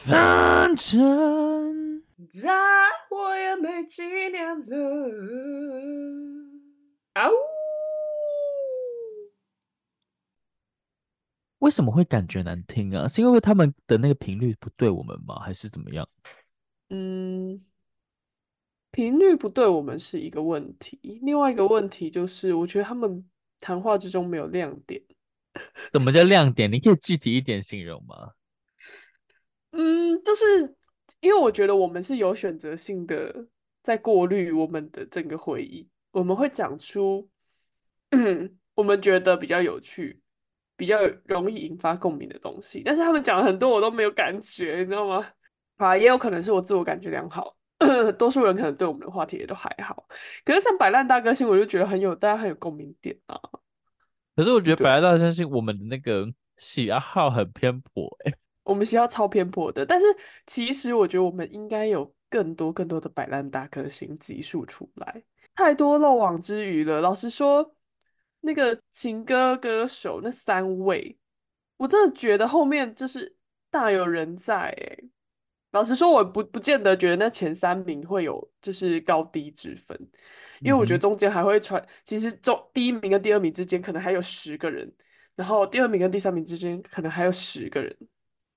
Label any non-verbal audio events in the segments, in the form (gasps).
反正再活也没几年了。啊呜！为什么会感觉难听啊？是因为他们的那个频率不对我们吗？还是怎么样？嗯，频率不对我们是一个问题。另外一个问题就是，我觉得他们谈话之中没有亮点。什么叫亮点？你可以具体一点形容吗？嗯，就是因为我觉得我们是有选择性的在过滤我们的整个回忆，我们会讲出，嗯，我们觉得比较有趣、比较容易引发共鸣的东西。但是他们讲了很多，我都没有感觉，你知道吗？啊，也有可能是我自我感觉良好，(coughs) 多数人可能对我们的话题也都还好。可是像摆烂大歌星，我就觉得很有，大家很有共鸣点啊。可是我觉得摆烂大歌星，我们的那个喜好很偏颇，欸，我们学校超偏颇的，但是其实我觉得我们应该有更多更多的摆烂大歌星集数出来，太多漏网之鱼了。老实说，那个情歌歌手那三位，我真的觉得后面就是大有人在哎。老实说，我不不见得觉得那前三名会有就是高低之分，因为我觉得中间还会传，其实中第一名跟第二名之间可能还有十个人，然后第二名跟第三名之间可能还有十个人。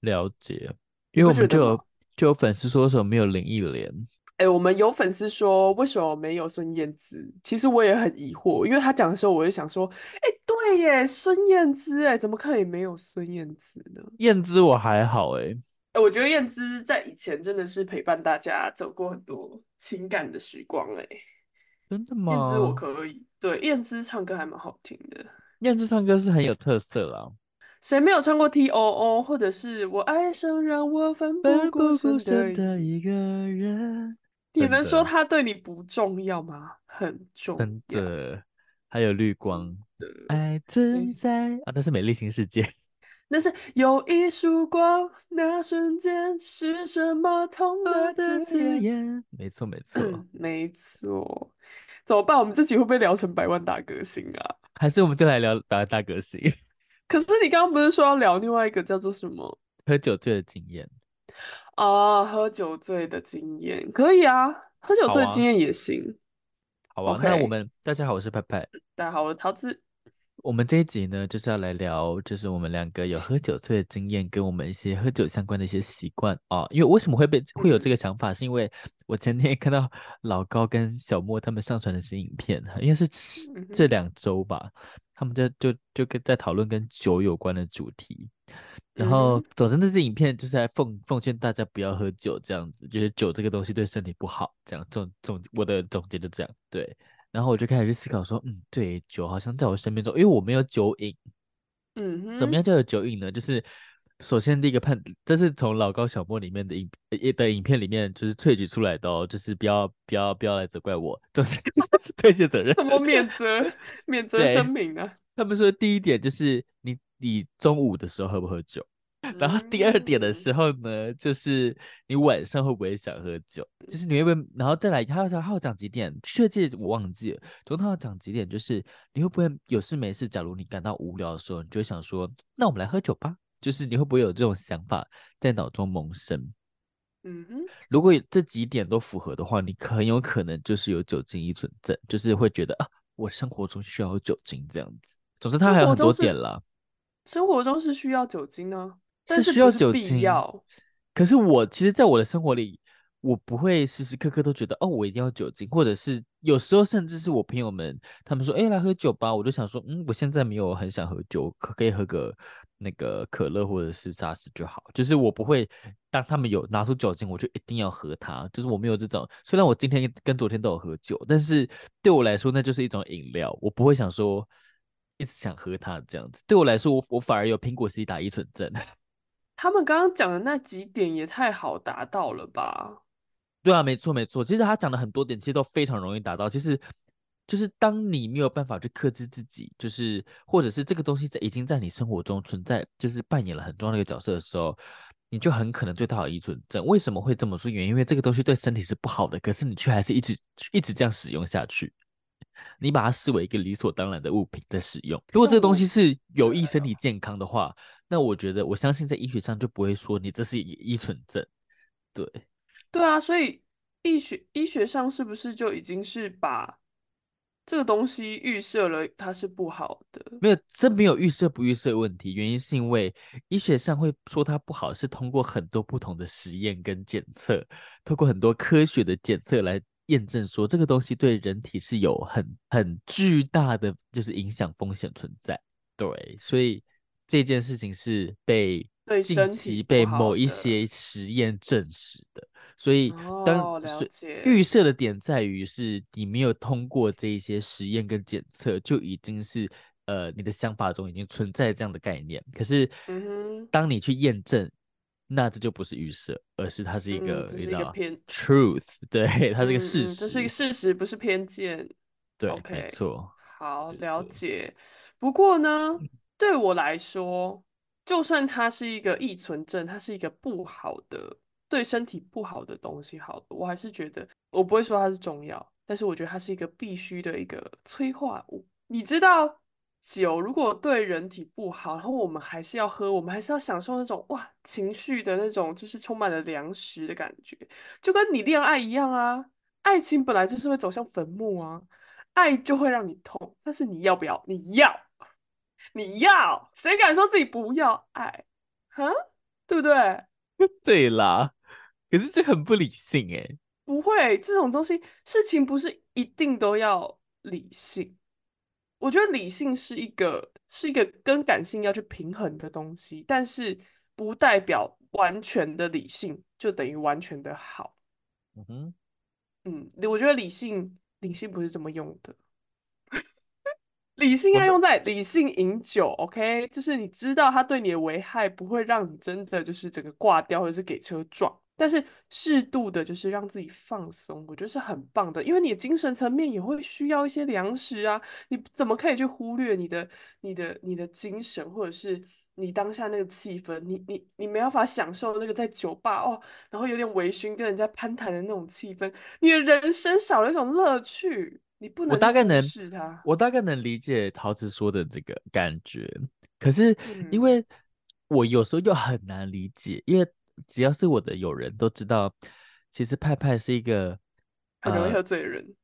了解，因为我们就有就有粉丝说为什么没有林忆莲？哎、欸，我们有粉丝说为什么没有孙燕姿？其实我也很疑惑，因为他讲的时候，我就想说，哎、欸，对耶，孙燕姿，哎，怎么可以没有孙燕姿呢？燕姿我还好，哎，哎，我觉得燕姿在以前真的是陪伴大家走过很多情感的时光，哎，真的吗？燕姿我可以，对，燕姿唱歌还蛮好听的，燕姿唱歌是很有特色啦。谁没有唱过 T O O，或者是我爱上让我奋不顾身的一个人？你能说他对你不重要吗？很重要。真的，还有绿光，爱存在啊，那是美丽新世界。(laughs) 那是有一束光，那瞬间是什么痛了的字眼？没错，没错，没错。怎么办？我们这集会不会聊成百万大歌星啊？还是我们就来聊百万大歌星？可是你刚刚不是说要聊另外一个叫做什么？喝酒醉的经验啊，喝酒醉的经验可以啊，喝酒醉的经验也行。好啊，好啊 Okay. 那我们大家好，我是派派。大家好，我是桃子。我们这一集呢，就是要来聊，就是我们两个有喝酒醉的经验，跟我们一些喝酒相关的一些习惯啊。因为为什么会被会有这个想法，嗯、是因为我前天看到老高跟小莫他们上传的新影片，应该是这两周吧，他们就就就跟在讨论跟酒有关的主题。然后，总之，那支影片就是在奉奉劝大家不要喝酒，这样子，就是酒这个东西对身体不好，这样总总我的总结就这样，对。然后我就开始去思考说，嗯，对，酒好像在我身边中，因为我没有酒瘾，嗯哼，怎么样叫有酒瘾呢？就是首先第一个判，这是从老高小莫里面的影的影片里面就是萃取出来的哦，就是不要不要不要来责怪我，(laughs) 就是推卸责任，什么免责免责声明啊？他们说第一点就是你你中午的时候喝不喝酒？然后第二点的时候呢，就是你晚上会不会想喝酒？就是你会不会，然后再来，他要他要讲几点？确切我忘记了。总之他要讲几点，就是你会不会有事没事？假如你感到无聊的时候，你就会想说，那我们来喝酒吧。就是你会不会有这种想法在脑中萌生？嗯哼，如果这几点都符合的话，你很有可能就是有酒精依存症，就是会觉得啊，我生活中需要有酒精这样子。总之他还有很多点啦。生活中是需要酒精呢？是需要酒精，可是我其实，在我的生活里，我不会时时刻刻都觉得哦，我一定要酒精，或者是有时候甚至是我朋友们他们说，哎，来喝酒吧，我就想说，嗯，我现在没有很想喝酒，可可以喝个那个可乐或者是沙士就好。就是我不会当他们有拿出酒精，我就一定要喝它。就是我没有这种，虽然我今天跟昨天都有喝酒，但是对我来说，那就是一种饮料，我不会想说一直想喝它这样子。对我来说，我我反而有苹果西打依存症。他们刚刚讲的那几点也太好达到了吧？对啊，没错没错。其实他讲的很多点，其实都非常容易达到。其实就是当你没有办法去克制自己，就是或者是这个东西在已经在你生活中存在，就是扮演了很重要的一个角色的时候，你就很可能对它有依存症。为什么会这么说？原因因为这个东西对身体是不好的，可是你却还是一直一直这样使用下去。你把它视为一个理所当然的物品在使用。如果这个东西是有益身体健康的话，那我觉得我相信在医学上就不会说你这是依存症。对，对啊，所以医学医学上是不是就已经是把这个东西预设了它是不好的？没有，这没有预设不预设问题，原因是因为医学上会说它不好，是通过很多不同的实验跟检测，通过很多科学的检测来。验证说这个东西对人体是有很很巨大的就是影响风险存在，对，所以这件事情是被近期被某一些实验证实的，所以当、哦、预。设的点在于是你没有通过这一些实验跟检测，就已经是呃你的想法中已经存在这样的概念，可是当你去验证。那这就不是预设，而是它是一个，这是一个偏 truth，对，它是一个事实，这是一个事实，不是偏见。对，OK，没错。好，了解。不过呢，对我来说，就算它是一个异存症，它是一个不好的，对身体不好的东西，好的，我还是觉得，我不会说它是中药，但是我觉得它是一个必须的一个催化物。你知道？酒如果对人体不好，然后我们还是要喝，我们还是要享受那种哇情绪的那种，就是充满了粮食的感觉，就跟你恋爱一样啊。爱情本来就是会走向坟墓啊，爱就会让你痛，但是你要不要？你要，你要，谁敢说自己不要爱？哈，对不对？(laughs) 对啦，可是这很不理性诶。不会，这种东西事情不是一定都要理性。我觉得理性是一个是一个跟感性要去平衡的东西，但是不代表完全的理性就等于完全的好。嗯哼，嗯，我觉得理性理性不是这么用的，理性要用在理性饮酒，OK，就是你知道它对你的危害不会让你真的就是整个挂掉或者是给车撞。但是适度的，就是让自己放松，我觉得是很棒的，因为你的精神层面也会需要一些粮食啊。你怎么可以去忽略你的、你的、你的精神，或者是你当下那个气氛？你、你、你没办法享受那个在酒吧哦，然后有点微醺，跟人家攀谈的那种气氛，你的人生少了一种乐趣。你不能，我大概能是他，我大概能理解桃子说的这个感觉，可是因为我有时候又很难理解，因为。只要是我的友人都知道，其实派派是一个很容易喝醉的人。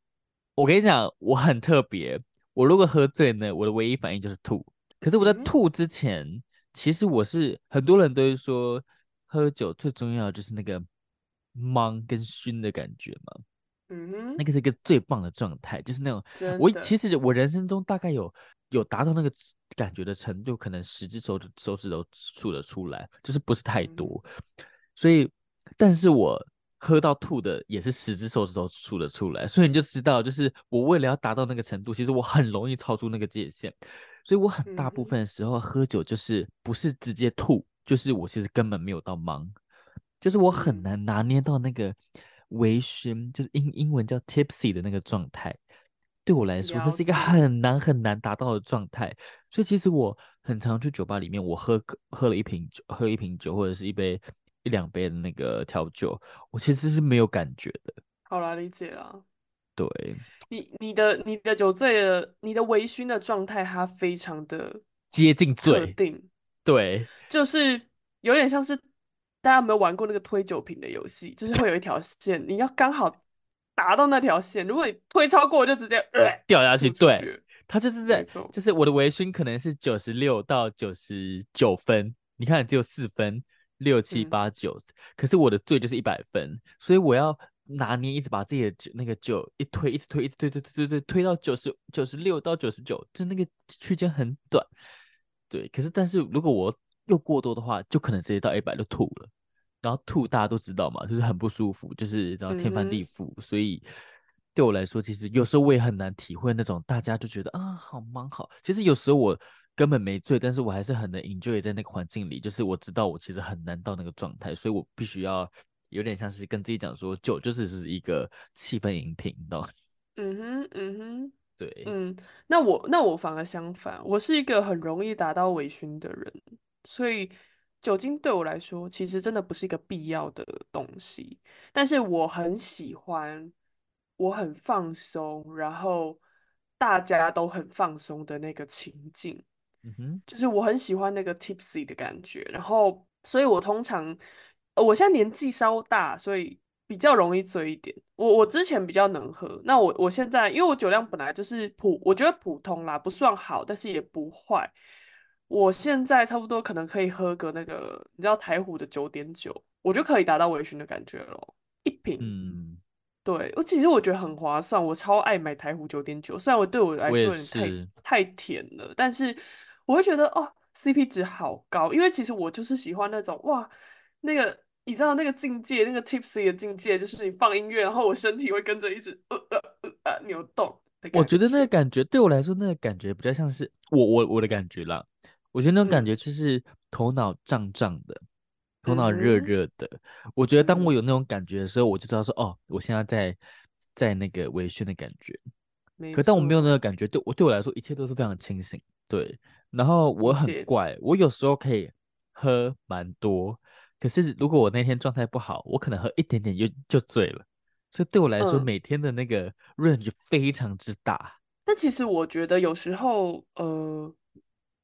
我跟你讲，我很特别。我如果喝醉呢，我的唯一反应就是吐。可是我在吐之前，嗯、其实我是很多人都会说，喝酒最重要的就是那个茫跟熏的感觉嘛。嗯哼，那个是一个最棒的状态，就是那种我其实我人生中大概有有达到那个感觉的程度，可能十只手指手指都数得出来，就是不是太多。嗯、所以，但是我喝到吐的也是十只手指头数得出来，所以你就知道，就是我为了要达到那个程度，其实我很容易超出那个界限。所以我很大部分的时候喝酒就是不是直接吐，就是我其实根本没有到忙，就是我很难拿捏到那个。微醺就是英英文叫 tipsy 的那个状态，对我来说，那是一个很难很难达到的状态。所以其实我很常去酒吧里面，我喝喝了一瓶酒，喝一瓶酒或者是一杯一两杯的那个调酒，我其实是没有感觉的。好啦，理解了。对，你你的你的酒醉的你的微醺的状态，它非常的接近醉定，对，就是有点像是。大家有没有玩过那个推酒瓶的游戏？就是会有一条线，你要刚好达到那条线。如果你推超过，就直接、呃、掉下去。对，他就是在，就是我的微醺可能是九十六到九十九分。你看，只有四分，六七八九，可是我的醉就是一百分，所以我要拿捏，一直把自己的酒那个酒一推，一直推，一直推，推推推推推到九十九十六到九十九，就那个区间很短。对，可是但是如果我又过多的话，就可能直接到一百就吐了，然后吐大家都知道嘛，就是很不舒服，就是然后天翻地覆。嗯、所以对我来说，其实有时候我也很难体会那种大家就觉得啊好忙好。其实有时候我根本没醉，但是我还是很能 enjoy 在那个环境里。就是我知道我其实很难到那个状态，所以我必须要有点像是跟自己讲说，酒就只是一个气氛饮品，你知道吗？嗯哼，嗯哼。(laughs) 对，嗯，那我那我反而相反，我是一个很容易达到微醺的人。所以酒精对我来说，其实真的不是一个必要的东西。但是我很喜欢，我很放松，然后大家都很放松的那个情境。嗯哼，就是我很喜欢那个 tipsy 的感觉，然后，所以我通常，我现在年纪稍大，所以比较容易醉一点。我我之前比较能喝，那我我现在，因为我酒量本来就是普，我觉得普通啦，不算好，但是也不坏。我现在差不多可能可以喝个那个，你知道台虎的九点九，我就可以达到微醺的感觉了，一瓶。嗯。对，我其实我觉得很划算，我超爱买台虎九点九，虽然我对我来说有点太太甜了，但是我会觉得哦，CP 值好高，因为其实我就是喜欢那种哇，那个你知道那个境界，那个 tipsy 的境界，就是你放音乐，然后我身体会跟着一直呃呃呃呃扭动。我觉得那个感觉对我来说，那个感觉比较像是我我我的感觉啦，我觉得那种感觉就是头脑胀胀的。嗯头脑热热的，嗯、我觉得当我有那种感觉的时候，我就知道说，哦，我现在在在那个微醺的感觉。可当我没有那个感觉，对我对我来说，一切都是非常清醒。对，然后我很怪，我有时候可以喝蛮多，可是如果我那天状态不好，我可能喝一点点就就醉了。所以对我来说，嗯、每天的那个 range 非常之大。但其实我觉得有时候，呃，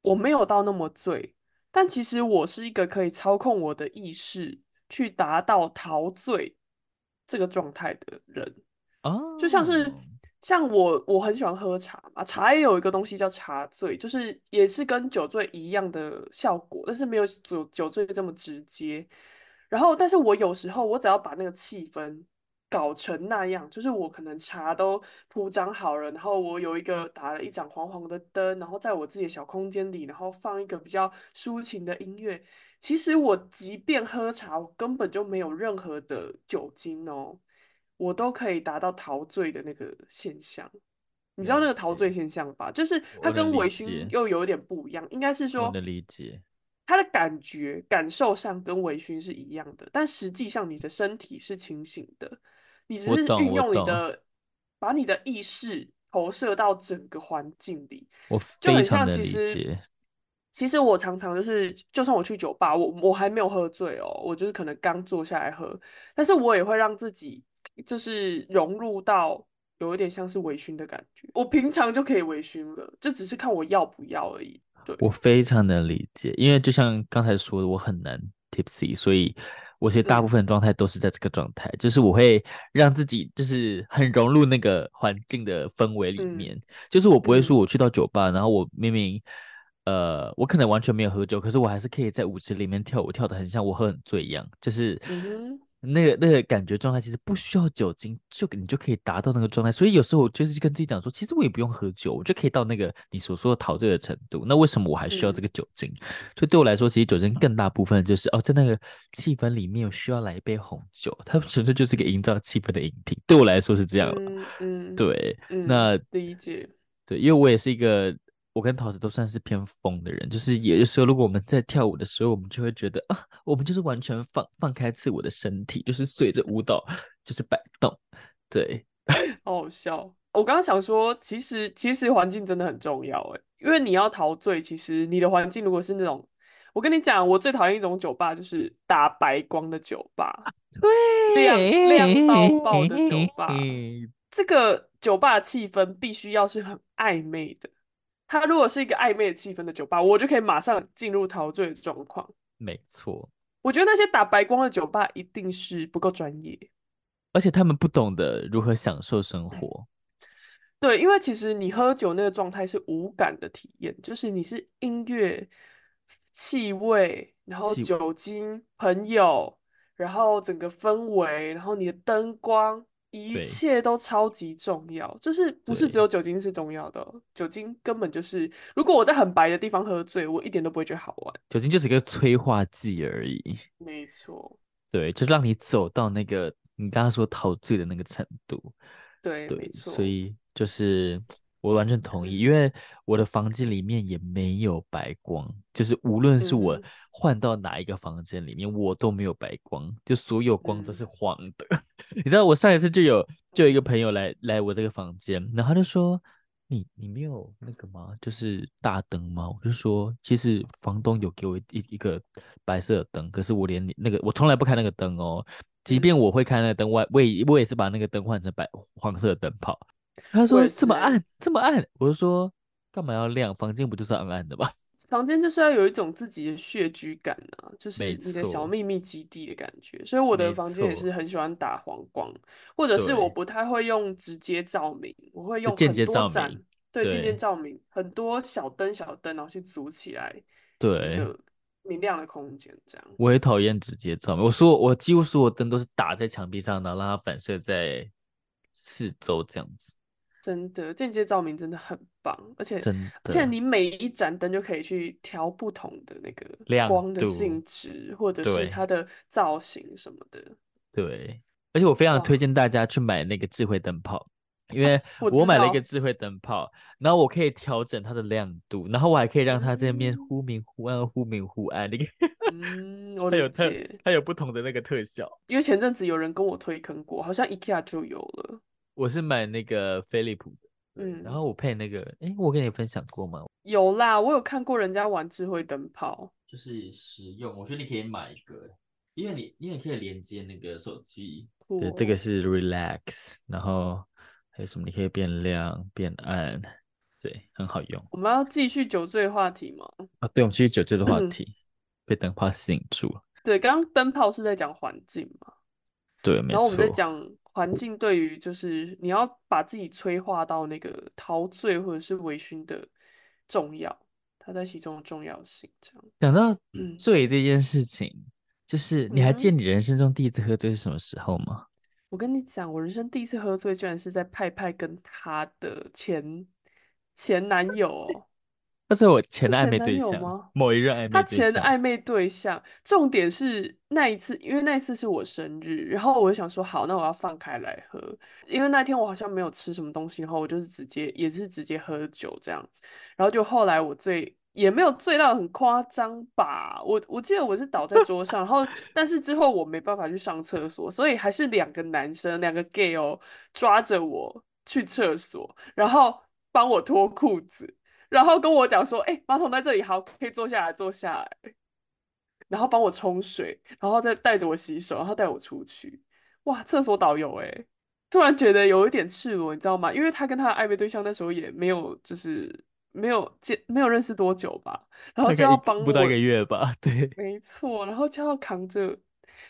我没有到那么醉。但其实我是一个可以操控我的意识去达到陶醉这个状态的人哦，就像是像我，我很喜欢喝茶嘛，茶也有一个东西叫茶醉，就是也是跟酒醉一样的效果，但是没有酒酒醉这么直接。然后，但是我有时候我只要把那个气氛。搞成那样，就是我可能茶都铺张好了，然后我有一个打了一盏黄黄的灯，然后在我自己的小空间里，然后放一个比较抒情的音乐。其实我即便喝茶，我根本就没有任何的酒精哦，我都可以达到陶醉的那个现象。你知道那个陶醉现象吧？就是它跟微醺又有点不一样，应该是说的理解。它的感觉感受上跟微醺是一样的，但实际上你的身体是清醒的。你只是运用你的，把你的意识投射到整个环境里，我非常的理解。就很像其实，其实我常常就是，就算我去酒吧，我我还没有喝醉哦，我就是可能刚坐下来喝，但是我也会让自己就是融入到有一点像是微醺的感觉。我平常就可以微醺了，就只是看我要不要而已。对，我非常能理解，因为就像刚才说的，我很难 tipsy，所以。我其实大部分状态都是在这个状态，嗯、就是我会让自己就是很融入那个环境的氛围里面，嗯、就是我不会说我去到酒吧，嗯、然后我明明呃我可能完全没有喝酒，可是我还是可以在舞池里面跳舞，跳得很像我喝很醉一样，就是。嗯那个那个感觉状态其实不需要酒精，就你就可以达到那个状态。所以有时候我就是跟自己讲说，其实我也不用喝酒，我就可以到那个你所说的陶醉的程度。那为什么我还需要这个酒精？所以对我来说，其实酒精更大部分就是哦，在那个气氛里面，我需要来一杯红酒，它纯粹就是一个营造气氛的饮品。对我来说是这样嗯，嗯，对，嗯、那理解。对，因为我也是一个。我跟桃子都算是偏疯的人，就是也就是说，如果我们在跳舞的时候，我们就会觉得啊，我们就是完全放放开自我的身体，就是随着舞蹈就是摆动，对，(laughs) 好好笑。我刚刚想说，其实其实环境真的很重要诶，因为你要陶醉，其实你的环境如果是那种，我跟你讲，我最讨厌一种酒吧，就是打白光的酒吧，对，亮亮到爆的酒吧，(laughs) 这个酒吧气氛必须要是很暧昧的。他如果是一个暧昧的气氛的酒吧，我就可以马上进入陶醉的状况。没错，我觉得那些打白光的酒吧一定是不够专业，而且他们不懂得如何享受生活。对，因为其实你喝酒那个状态是无感的体验，就是你是音乐、气味，然后酒精、朋友，然后整个氛围，然后你的灯光。一切都超级重要，就是不是只有酒精是重要的，对酒精根本就是，如果我在很白的地方喝醉，我一点都不会觉得好玩。酒精就是一个催化剂而已。没错。对，就让你走到那个你刚刚说陶醉的那个程度。对，对，没错。所以就是。我完全同意，因为我的房间里面也没有白光，就是无论是我换到哪一个房间里面，嗯、我都没有白光，就所有光都是黄的。嗯、(laughs) 你知道，我上一次就有就有一个朋友来来我这个房间，然后他就说：“你你没有那个吗？就是大灯吗？”我就说：“其实房东有给我一一个白色的灯，可是我连那个我从来不开那个灯哦，即便我会开那个灯，我我也我也是把那个灯换成白黄色的灯泡。”他说这么暗，这么暗，我就说干嘛要亮？房间不就是暗暗的吗？(laughs) 房间就是要有一种自己的穴居感啊，就是没你的小秘密基地的感觉。所以我的房间也是很喜欢打黄光，或者是我不太会用直接照明，我会用很间接照多盏明，对，间接照明，很多小灯小灯，然后去组起来对，明亮的空间，这样。我也讨厌直接照明。我说我几乎所有灯都是打在墙壁上，然后让它反射在四周这样子。真的，间接照明真的很棒，而且真而且你每一盏灯就可以去调不同的那个亮光的性质，或者是它的造型什么的。对，而且我非常推荐大家去买那个智慧灯泡，因为我买了一个智慧灯泡，然后我可以调整它的亮度，然后我还可以让它这边嗯忽明忽暗、忽明忽暗，那个嗯，我 (laughs) 它有特，它有不同的那个特效。因为前阵子有人跟我推坑过，好像 IKEA 就有了。我是买那个飞利浦的，嗯然后我配那个，诶，我跟你分享过吗？有啦，我有看过人家玩智慧灯泡。就是实用，我觉得你可以买一个，因为你因为你可以连接那个手机。对，这个是 relax，然后还有什么？你可以变亮变暗，对，很好用我们要继续酒醉话题吗？啊。对，我们继续酒醉的话题，被灯泡吸引住了。对，刚刚灯泡是在讲环境嘛，对，没然后我们在错。讲环境对于就是你要把自己催化到那个陶醉或者是微醺的重要，它在其中的重要性。这样，讲到嗯醉这件事情，就是你还记得嗯你人生中第一次喝醉是什么时候吗？我跟你讲，我人生第一次喝醉，居然是在派派跟他的前前男友哦。那是我前的暧昧对象友吗，某一任暧他昧对象。前暧昧对象，重点是那一次，因为那一次是我生日，然后我就想说，好，那我要放开来喝，因为那天我好像没有吃什么东西，然后我就是直接也是直接喝酒这样，然后就后来我醉也没有醉到很夸张吧，我我记得我是倒在桌上，然后但是之后我没办法去上厕所，所以还是两个男生两个 gay 哦抓着我去厕所，然后帮我脱裤子。然后跟我讲说，哎、欸，马桶在这里，好，可以坐下来，坐下来。然后帮我冲水，然后再带着我洗手，然后带我出去。哇，厕所导游哎，突然觉得有一点赤裸，你知道吗？因为他跟他的暧昧对象那时候也没有，就是没有见，没有认识多久吧，然后就要帮我，不到一个月吧，(laughs) 对，没错，然后就要扛着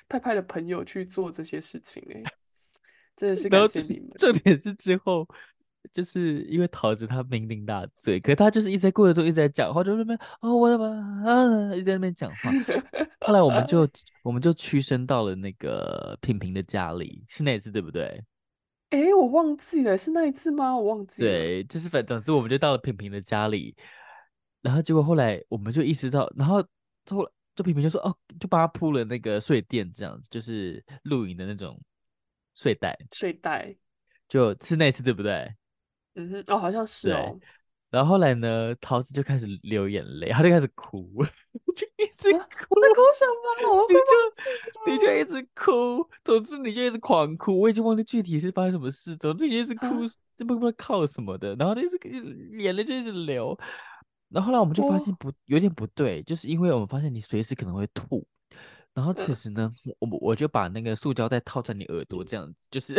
派派的朋友去做这些事情，哎，真的是感谢你们。重点是之后。就是因为桃子他酩酊大醉，可是他就是一直在过程中一直在讲话，就那边哦我的妈啊，一直在那边讲话。(laughs) 后来我们就我们就屈身到了那个品品的家里，是那一次对不对？哎、欸，我忘记了，是那一次吗？我忘记了。对，就是反总之我们就到了品品的家里，然后结果后来我们就意识到，然后后来就品品就说哦，就帮他铺了那个睡垫，这样子就是露营的那种睡袋，睡袋，就是那一次对不对？嗯哼，哦，好像是哦。然后后来呢，桃子就开始流眼泪，他就开始哭，(laughs) 就一直哭。啊、我在哭什么？我你就你就一直哭，总之你就一直狂哭。我已经忘记具体是发生什么事，总之你就一直哭，啊、就不知道靠什么的，然后那是眼泪就一直流。然后后来我们就发现不有点不对，就是因为我们发现你随时可能会吐。然后此时呢，嗯、我我就把那个塑胶袋套在你耳朵，这样子就是。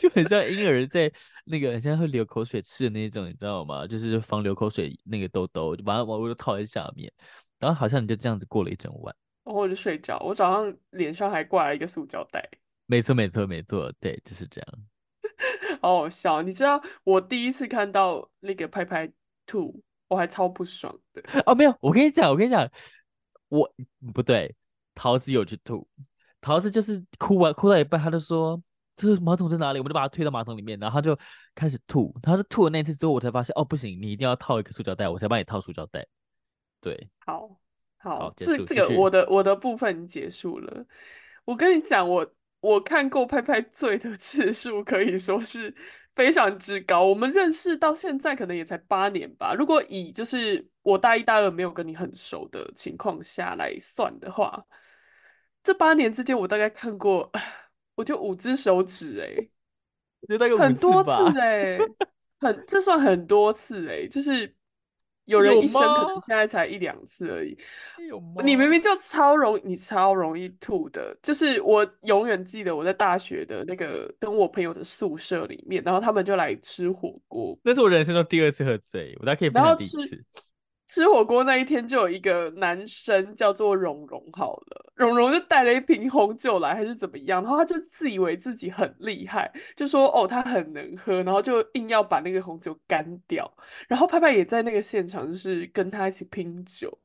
就很像婴儿在那个，很像会流口水吃的那种，你知道吗？就是防流口水那个兜兜，就把它往我都套在下面。然后好像你就这样子过了一整晚，然后我就睡觉。我早上脸上还挂了一个塑胶袋。没错，没错，没错，对，就是这样。(laughs) 好好笑，你知道我第一次看到那个拍拍吐，我还超不爽的。哦，没有，我跟你讲，我跟你讲，我不对，桃子有去吐，桃子就是哭完哭到一半，他就说。这个马桶在哪里？我们就把它推到马桶里面，然后他就开始吐。他是吐了那次之后，我才发现哦，不行，你一定要套一个塑胶袋，我才帮你套塑胶袋。对，好，好，好，这。这个我的我的部分结束了。我跟你讲，我我看过拍拍醉的次数可以说是非常之高。我们认识到现在可能也才八年吧。如果以就是我大一大二没有跟你很熟的情况下来算的话，这八年之间我大概看过。我就五只手指哎、欸，就那个很多次哎、欸，很这算很多次哎、欸，就是有人一生可能现在才一两次而已。你明明就超容你超容易吐的，就是我永远记得我在大学的那个跟我朋友的宿舍里面，然后他们就来吃火锅，那是我人生中第二次喝醉，我大概可以分享第一次。吃火锅那一天，就有一个男生叫做蓉蓉，好了，蓉蓉就带了一瓶红酒来，还是怎么样，然后他就自以为自己很厉害，就说哦他很能喝，然后就硬要把那个红酒干掉，然后拍拍也在那个现场，就是跟他一起拼酒。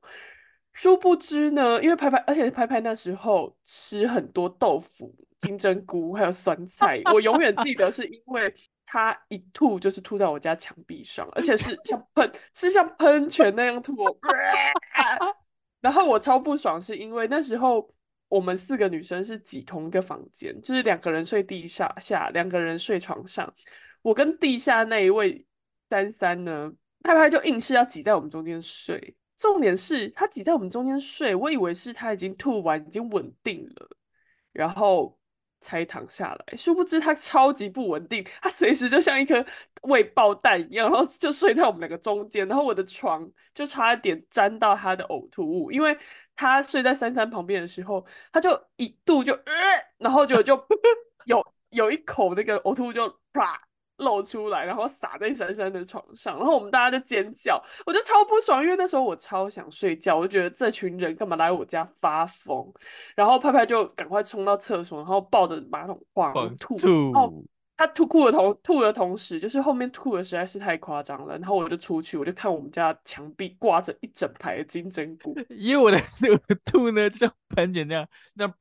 殊不知呢，因为拍拍，而且拍拍那时候吃很多豆腐、金针菇还有酸菜，我永远记得是因为。他一吐就是吐在我家墙壁上，而且是像 (laughs) 喷，是像喷泉那样吐。(laughs) 然后我超不爽，是因为那时候我们四个女生是挤同一个房间，就是两个人睡地下下，两个人睡床上。我跟地下那一位三三呢，拍拍就硬是要挤在我们中间睡。重点是他挤在我们中间睡，我以为是他已经吐完，已经稳定了，然后。才躺下来，殊不知他超级不稳定，他随时就像一颗未爆弹一样，然后就睡在我们两个中间，然后我的床就差一点沾到他的呕吐物，因为他睡在珊珊旁边的时候，他就一度就呃，然后就就有有一口那个呕吐物就啪。露出来，然后洒在珊珊的床上，然后我们大家就尖叫，我就超不爽，因为那时候我超想睡觉，我就觉得这群人干嘛来我家发疯，然后拍拍就赶快冲到厕所，然后抱着马桶狂吐，吐。然后他吐哭的同吐的同时，就是后面吐的实在是太夸张了，然后我就出去，我就看我们家墙壁挂着一整排的金针菇，(laughs) 因为我的那个吐呢，就像喷泉那样，那。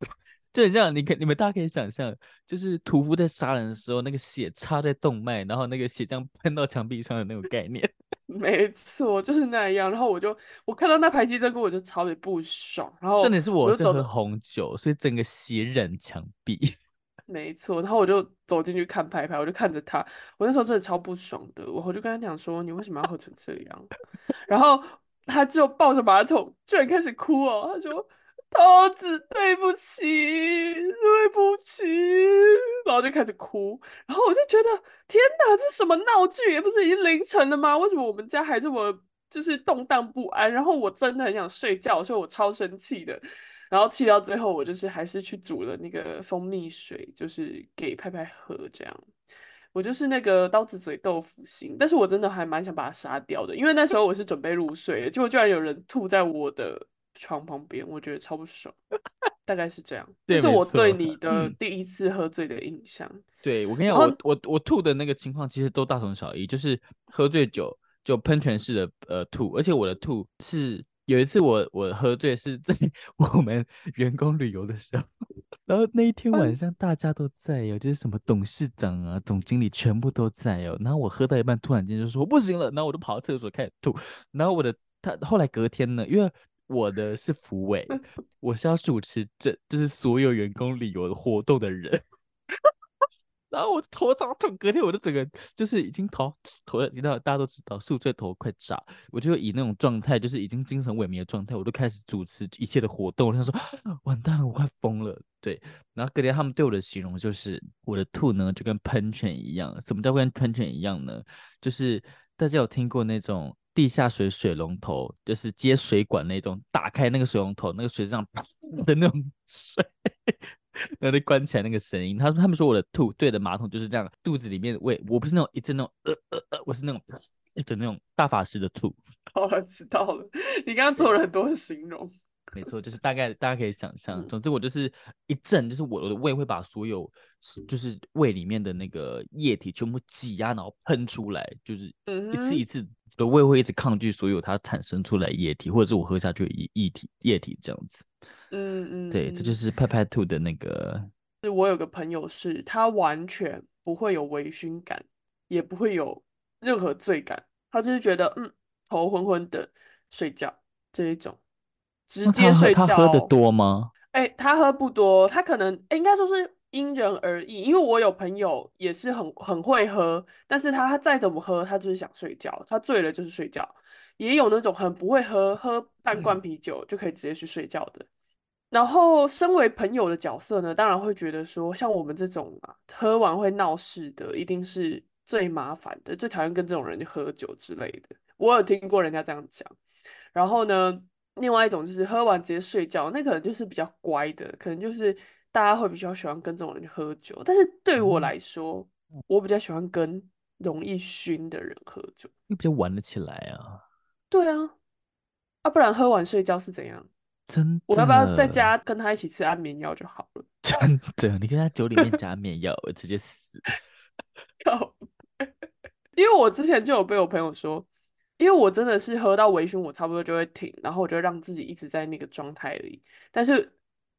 就很像，你可你们大家可以想象，就是屠夫在杀人的时候，那个血插在动脉，然后那个血这样喷到墙壁上的那种概念。(laughs) 没错，就是那样。然后我就我看到那排金针菇，我就超级不爽。然后重点是我是喝红酒，所以整个血染墙壁。(laughs) 没错，然后我就走进去看拍拍，我就看着他，我那时候真的超不爽的。我我就跟他讲说：“你为什么要喝成这样？” (laughs) 然后他就抱着马桶，居然开始哭哦。他说。桃子，对不起，对不起，然后就开始哭，然后我就觉得天哪，这什么闹剧？也不是已经凌晨了吗？为什么我们家还这么就是动荡不安？然后我真的很想睡觉，所以我超生气的，然后气到最后，我就是还是去煮了那个蜂蜜水，就是给拍拍喝，这样。我就是那个刀子嘴豆腐心，但是我真的还蛮想把它杀掉的，因为那时候我是准备入睡的，结果居然有人吐在我的。床旁边，我觉得超不爽，(laughs) 大概是这样。这是我对你的第一次喝醉的印象。嗯、对，我跟你讲，我我我吐的那个情况其实都大同小异，就是喝醉酒就喷泉式的呃吐，而且我的吐是有一次我我喝醉是在 (laughs) 我们员工旅游的时候，然后那一天晚上大家都在哦，就是什么董事长啊、总经理全部都在哦，然后我喝到一半突然间就说不行了，然后我就跑到厕所开始吐，然后我的他后来隔天呢，因为。我的是福委，(laughs) 我是要主持这就是所有员工旅游活动的人，(laughs) 然后我头超痛，隔天我的整个就是已经头头，你知道大家都知道宿醉头快炸，我就以那种状态，就是已经精神萎靡的状态，我都开始主持一切的活动。我想说 (gasps) 完蛋了，我快疯了。对，然后隔天他们对我的形容就是我的吐呢就跟喷泉一样，什么叫跟喷泉一样呢？就是大家有听过那种。地下水水龙头就是接水管那种，打开那个水龙头，那个水上啪的那种水，然后就关起来那个声音。他说他们说我的吐对着马桶就是这样，肚子里面胃，我不是那种一阵那种呃呃呃，我是那种一阵那种大法师的吐。好 (laughs) 了，知道了。你刚刚做了很多形容。没错，就是大概大家可以想象。总之我就是一阵，就是我的胃会把所有就是胃里面的那个液体全部挤压，然后喷出来，就是一次一次的胃会一直抗拒所有它产生出来液体，或者是我喝下去的液体液体这样子。嗯嗯，对，这就是拍拍兔的那个。是我有个朋友是，他完全不会有微醺感，也不会有任何醉感，他就是觉得嗯头昏昏的睡觉这一种。直接睡觉。他喝的多吗？哎、欸，他喝不多，他可能、欸、应该说是因人而异。因为我有朋友也是很很会喝，但是他他再怎么喝，他就是想睡觉，他醉了就是睡觉。也有那种很不会喝，喝半罐啤酒就可以直接去睡觉的。然后，身为朋友的角色呢，当然会觉得说，像我们这种啊，喝完会闹事的，一定是最麻烦的，最讨厌跟这种人喝酒之类的。我有听过人家这样讲。然后呢，另外一种就是喝完直接睡觉，那可能就是比较乖的，可能就是大家会比较喜欢跟这种人去喝酒。但是对我来说，嗯、我比较喜欢跟容易熏的人喝酒，又比较玩得起来啊。对啊，啊，不然喝完睡觉是怎样？真的，我要不要在家跟他一起吃安眠药就好了？真的，你跟他酒里面加安眠药，我直接死。(laughs) 靠！(laughs) 因为我之前就有被我朋友说。因为我真的是喝到微醺，我差不多就会停，然后我就让自己一直在那个状态里。但是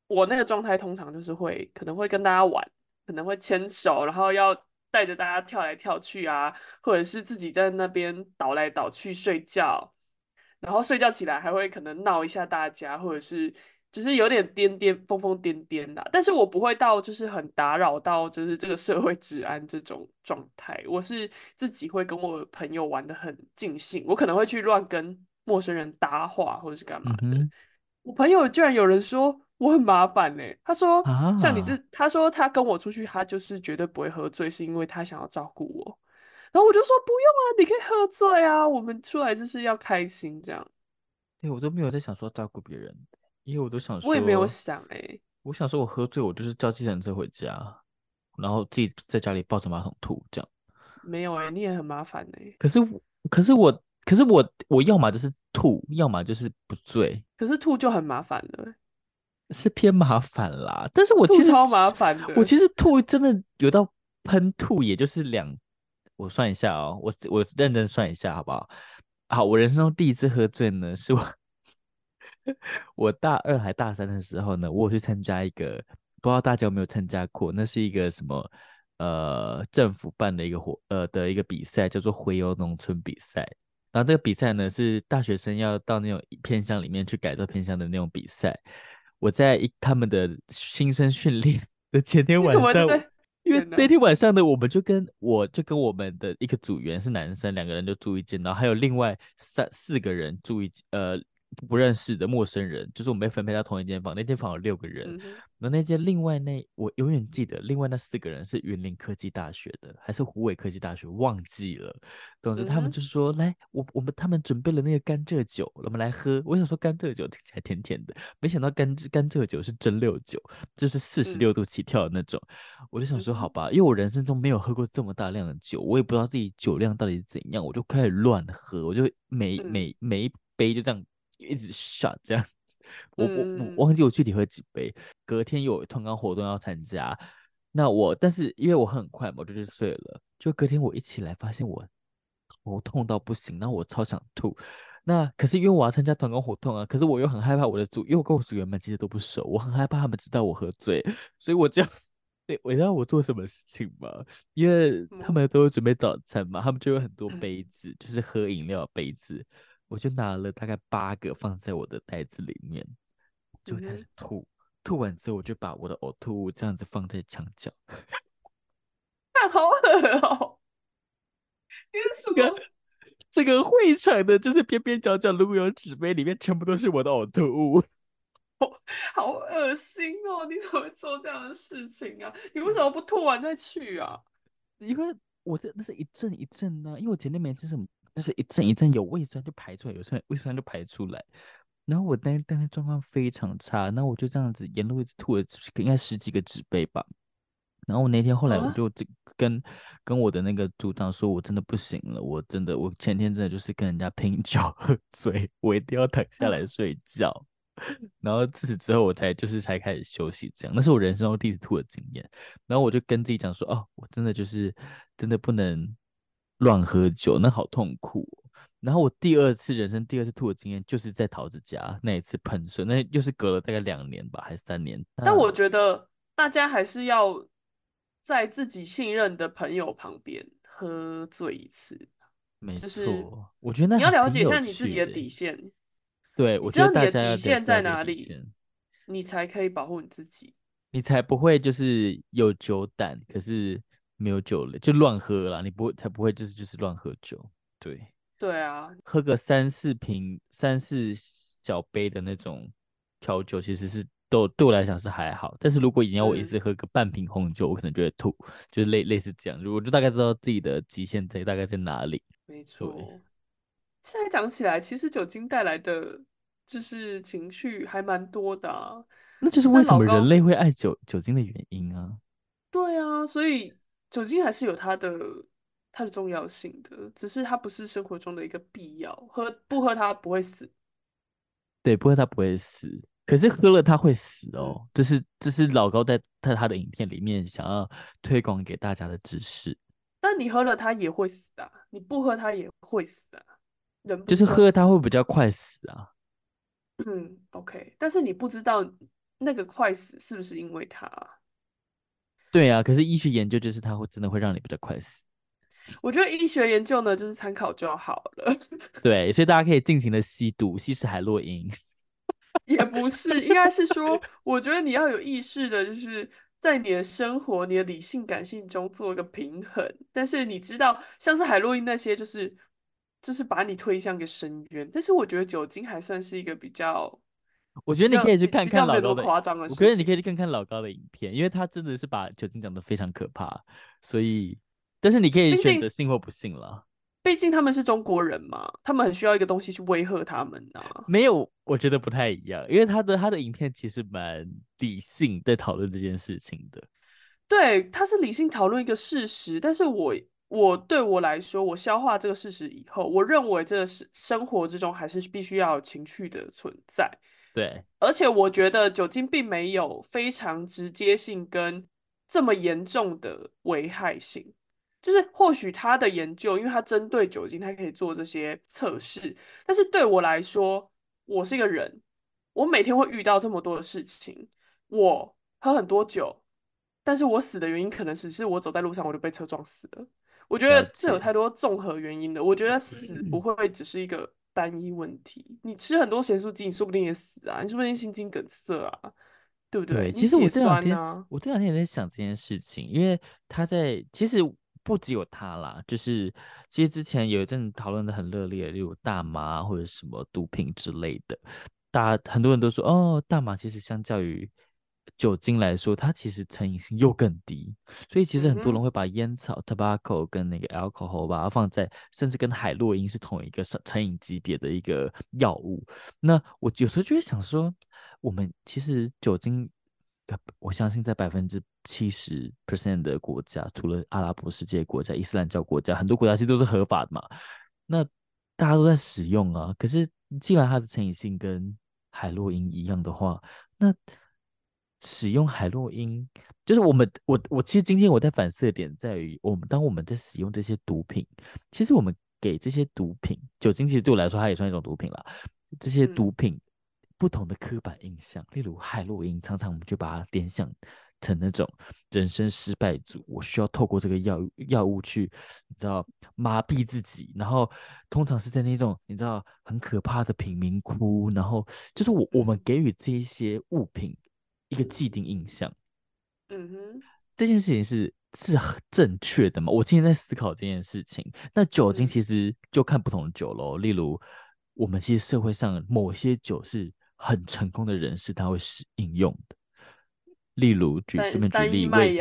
我那个状态通常就是会可能会跟大家玩，可能会牵手，然后要带着大家跳来跳去啊，或者是自己在那边倒来倒去睡觉，然后睡觉起来还会可能闹一下大家，或者是。就是有点癫癫疯疯癫癫的，但是我不会到就是很打扰到就是这个社会治安这种状态。我是自己会跟我朋友玩的很尽兴，我可能会去乱跟陌生人搭话或者是干嘛的。嗯、我朋友居然有人说我很麻烦呢、欸，他说、啊、像你这，他说他跟我出去，他就是绝对不会喝醉，是因为他想要照顾我。然后我就说不用啊，你可以喝醉啊，我们出来就是要开心这样。对，我都没有在想说照顾别人。因为我都想说，我也没有想哎、欸，我想说，我喝醉，我就是叫计程车回家，然后自己在家里抱着马桶吐，这样。没有哎、欸，你也很麻烦哎、欸。可是，可是我，可是我，我要么就是吐，要么就是不醉。可是吐就很麻烦了、欸，是偏麻烦啦。但是我其实超麻烦的，我其实吐真的有到喷吐，也就是两，我算一下哦，我我认真算一下好不好？好，我人生中第一次喝醉呢，是我。(laughs) 我大二还大三的时候呢，我有去参加一个，不知道大家有没有参加过？那是一个什么呃政府办的一个活呃的一个比赛，叫做回游农村比赛。然后这个比赛呢是大学生要到那种偏乡里面去改造偏乡的那种比赛。我在一他们的新生训练的前天晚上，因为那天晚上呢，我们就跟我就跟我们的一个组员是男生，两个人就住一间，然后还有另外三四个人住一呃。不认识的陌生人，就是我们被分配到同一间房，那间房有六个人，嗯、那那间另外那我永远记得，另外那四个人是云林科技大学的，还是湖北科技大学，忘记了。总之他们就是说，嗯、来，我我们他们准备了那个甘蔗酒，我们来喝。我想说甘蔗酒听起来甜甜的，没想到甘甘蔗酒是蒸馏酒，就是四十六度起跳的那种。嗯、我就想说，好吧，因为我人生中没有喝过这么大量的酒，我也不知道自己酒量到底是怎样，我就开始乱喝，我就每、嗯、每每一杯就这样。一直 shot 这样子，我我我忘记我具体喝几杯。隔天有团康活动要参加，那我但是因为我很快嘛，我就去睡了。就隔天我一起来，发现我头痛到不行，那我超想吐。那可是因为我要参加团康活动啊，可是我又很害怕我的组，因为我跟我组员们其实都不熟，我很害怕他们知道我喝醉，所以我就对，我知道我做什么事情吗，因为他们都会准备早餐嘛，他们就有很多杯子，就是喝饮料的杯子。我就拿了大概八个放在我的袋子里面，就开始吐。嗯、吐完之后，我就把我的呕吐物这样子放在墙角。(laughs) 那好恶哦！这个 (laughs) 这个会场的，就是边边角角如果有纸杯，里面全部都是我的呕吐物。(laughs) 好恶心哦！你怎么会做这样的事情啊？你为什么不吐完再去啊？因为我这那是一阵一阵呢、啊，因为我前天没吃什么。就是一阵一阵有胃酸就排出来，有时候胃酸就排出来。然后我那当天状况非常差，那我就这样子沿路一直吐了，应该十几个纸杯吧。然后我那天后来我就跟、啊、跟我的那个组长说，我真的不行了，我真的我前天真的就是跟人家拼酒 (laughs) 喝醉，我一定要躺下来睡觉。啊、然后自此之后我才就是才开始休息，这样那是我人生中第一次吐的经验。然后我就跟自己讲说，哦，我真的就是真的不能。乱喝酒，那好痛苦哦。然后我第二次人生第二次吐的经验，就是在桃子家那一次喷射，那又是隔了大概两年吧，还是三年。但我觉得大家还是要在自己信任的朋友旁边喝醉一次。没错，就是我觉得你要了解一下你自己的底线。对，我觉得大家要底线在哪里，你才可以保护你自己，你才不会就是有酒胆，可是。没有酒了就乱喝啦，你不会才不会就是就是乱喝酒，对对啊，喝个三四瓶三四小杯的那种调酒，其实是都对我来讲是还好，但是如果你要我一次喝个半瓶红酒，嗯、我可能就会吐，就是类类似这样，我就大概知道自己的极限在大概在哪里。没错，现在讲起来，其实酒精带来的就是情绪还蛮多的啊。那就是为什么人类会爱酒酒精的原因啊。对啊，所以酒精还是有它的它的重要性的，只是它不是生活中的一个必要，喝不喝它不会死。对，不喝它不会死，可是喝了它会死哦。嗯、这是这是老高在在他的影片里面想要推广给大家的知识。但你喝了它也会死啊，你不喝它也会死啊。人就是喝了它会比较快死啊。嗯，OK，但是你不知道那个快死是不是因为它？对啊，可是医学研究就是它会真的会让你比较快死。我觉得医学研究呢，就是参考就好了。(laughs) 对，所以大家可以尽情的吸毒，吸食海洛因。(laughs) 也不是，应该是说，我觉得你要有意识的，就是在你的生活、你的理性、感性中做一个平衡。但是你知道，像是海洛因那些，就是就是把你推向一个深渊。但是我觉得酒精还算是一个比较。我觉得你可以去看看老高的，夸张的。我觉得你可以去看看老高的影片，因为他真的是把酒精讲得非常可怕。所以，但是你可以选择信或不信了。毕竟他们是中国人嘛，他们很需要一个东西去威吓他们啊。没有，我觉得不太一样，因为他的他的影片其实蛮理性，在讨论这件事情的。对，他是理性讨论一个事实，但是我我对我来说，我消化这个事实以后，我认为这个是生活之中还是必须要有情趣的存在。对，而且我觉得酒精并没有非常直接性跟这么严重的危害性。就是或许他的研究，因为他针对酒精，他可以做这些测试。但是对我来说，我是一个人，我每天会遇到这么多的事情，我喝很多酒，但是我死的原因可能只是我走在路上我就被车撞死了。我觉得这有太多综合原因的。我觉得死不会只是一个单一问题。你吃很多咸酥鸡，你说不定也死啊，你说不定心肌梗塞啊。对不对？对，其实我这两天，啊、我这两天也在想这件事情，因为他在其实。不只有他啦，就是其实之前有一阵讨论的很热烈，例如大麻或者什么毒品之类的，大家很多人都说，哦，大麻其实相较于酒精来说，它其实成瘾性又更低，所以其实很多人会把烟草 tobacco 跟那个 alcohol 把它放在，甚至跟海洛因是同一个成瘾级别的一个药物。那我有时候就会想说，我们其实酒精。我相信在百分之七十 percent 的国家，除了阿拉伯世界国家、伊斯兰教国家，很多国家其实都是合法的嘛。那大家都在使用啊。可是既然它的成瘾性跟海洛因一样的话，那使用海洛因，就是我们我我其实今天我在反思的点在于，我们当我们在使用这些毒品，其实我们给这些毒品，酒精其实对我来说它也算一种毒品了。这些毒品。嗯不同的刻板印象，例如海洛因，常常我们就把它联想成那种人生失败组，我需要透过这个药药物去，你知道麻痹自己，然后通常是在那种你知道很可怕的贫民窟，然后就是我我们给予这一些物品一个既定印象，嗯哼，这件事情是是很正确的吗？我今天在思考这件事情。那酒精其实就看不同的酒喽，例如我们其实社会上某些酒是。很成功的人士他会使应用的，例如举这边举例，威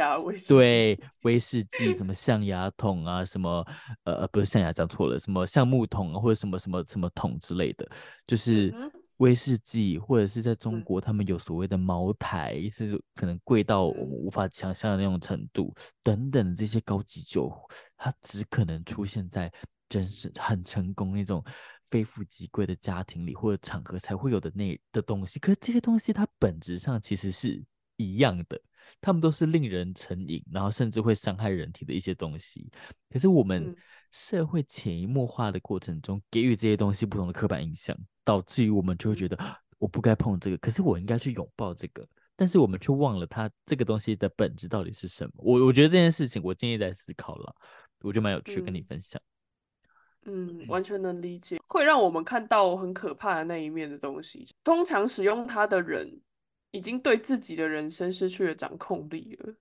对威士忌什么象牙桶啊，什么呃不是象牙讲错了，什么橡木桶啊，或者什么什么什么桶之类的，就是威士忌，或者是在中国他们有所谓的茅台，是可能贵到我们无法想象的那种程度，等等这些高级酒，它只可能出现在真实很成功那种。非富即贵的家庭里或者场合才会有的那的东西，可是这些东西它本质上其实是一样的，它们都是令人成瘾，然后甚至会伤害人体的一些东西。可是我们社会潜移默化的过程中，给予这些东西不同的刻板印象，导致于我们就会觉得我不该碰这个，可是我应该去拥抱这个，但是我们却忘了它这个东西的本质到底是什么。我我觉得这件事情我建议在思考了，我觉得蛮有趣，跟你分享。嗯，完全能理解，会让我们看到很可怕的那一面的东西。通常使用它的人，已经对自己的人生失去了掌控力了，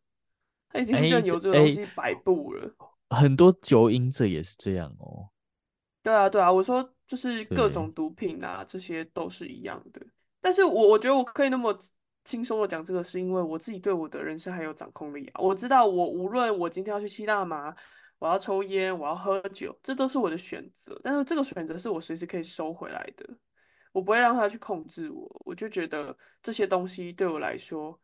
他已经任由这个东西摆布了。很多酒瘾者也是这样哦。对啊，对啊，我说就是各种毒品啊，这些都是一样的。但是我我觉得我可以那么轻松的讲这个，是因为我自己对我的人生还有掌控力啊。我知道我无论我今天要去吸大麻。我要抽烟，我要喝酒，这都是我的选择。但是这个选择是我随时可以收回来的，我不会让他去控制我。我就觉得这些东西对我来说